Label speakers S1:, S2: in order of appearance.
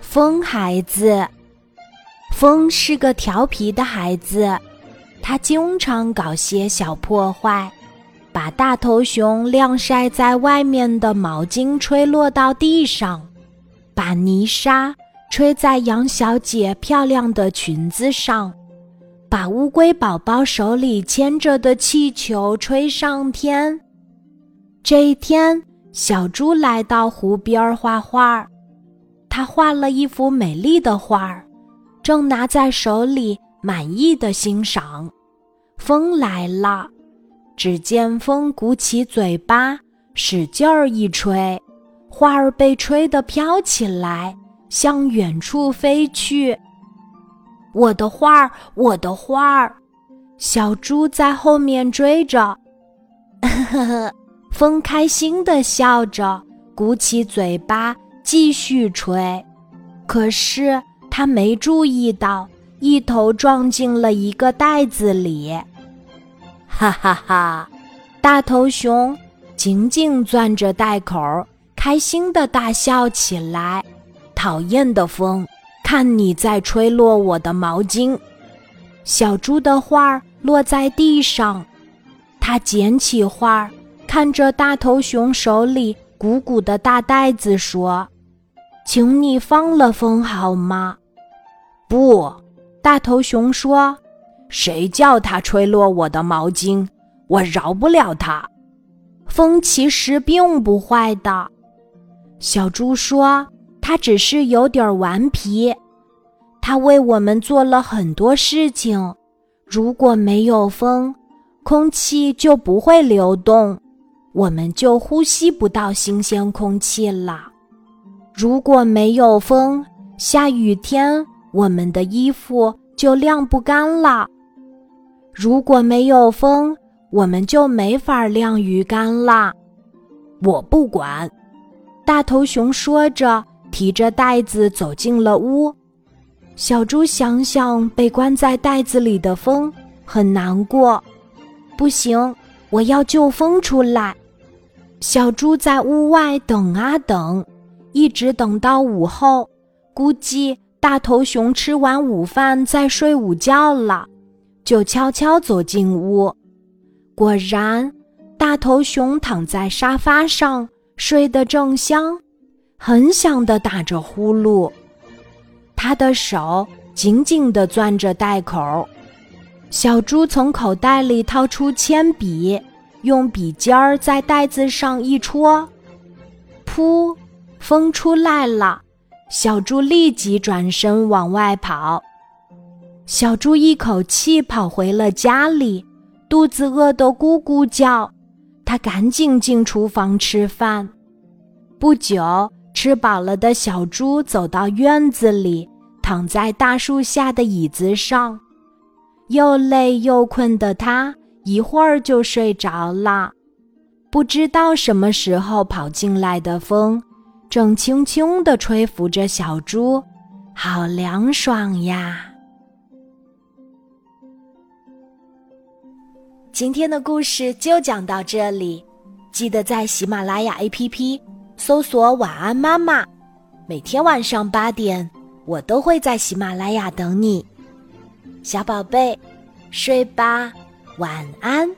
S1: 风孩子，风是个调皮的孩子，他经常搞些小破坏，把大头熊晾晒在外面的毛巾吹落到地上，把泥沙吹在杨小姐漂亮的裙子上，把乌龟宝宝手里牵着的气球吹上天。这一天，小猪来到湖边画画。他画了一幅美丽的画儿，正拿在手里，满意的欣赏。风来了，只见风鼓起嘴巴，使劲儿一吹，画儿被吹得飘起来，向远处飞去。我的画儿，我的画儿！小猪在后面追着，呵呵，风开心的笑着，鼓起嘴巴。继续吹，可是他没注意到，一头撞进了一个袋子里。哈哈哈！大头熊紧紧攥着袋口，开心的大笑起来。讨厌的风，看你在吹落我的毛巾！小猪的画落在地上，他捡起画，看着大头熊手里鼓鼓的大袋子，说。请你放了风好吗？不，大头熊说：“谁叫他吹落我的毛巾？我饶不了他。”风其实并不坏的，小猪说：“他只是有点顽皮。他为我们做了很多事情。如果没有风，空气就不会流动，我们就呼吸不到新鲜空气了。”如果没有风，下雨天我们的衣服就晾不干了；如果没有风，我们就没法晾鱼干了。我不管，大头熊说着，提着袋子走进了屋。小猪想想被关在袋子里的风，很难过。不行，我要救风出来。小猪在屋外等啊等。一直等到午后，估计大头熊吃完午饭在睡午觉了，就悄悄走进屋。果然，大头熊躺在沙发上睡得正香，很响的打着呼噜。他的手紧紧地攥着袋口。小猪从口袋里掏出铅笔，用笔尖儿在袋子上一戳，噗。风出来了，小猪立即转身往外跑。小猪一口气跑回了家里，肚子饿得咕咕叫。他赶紧进厨房吃饭。不久，吃饱了的小猪走到院子里，躺在大树下的椅子上，又累又困的他一会儿就睡着了。不知道什么时候跑进来的风。正轻轻地吹拂着小猪，好凉爽呀！今天的故事就讲到这里，记得在喜马拉雅 APP 搜索“晚安妈妈”，每天晚上八点，我都会在喜马拉雅等你，小宝贝，睡吧，晚安。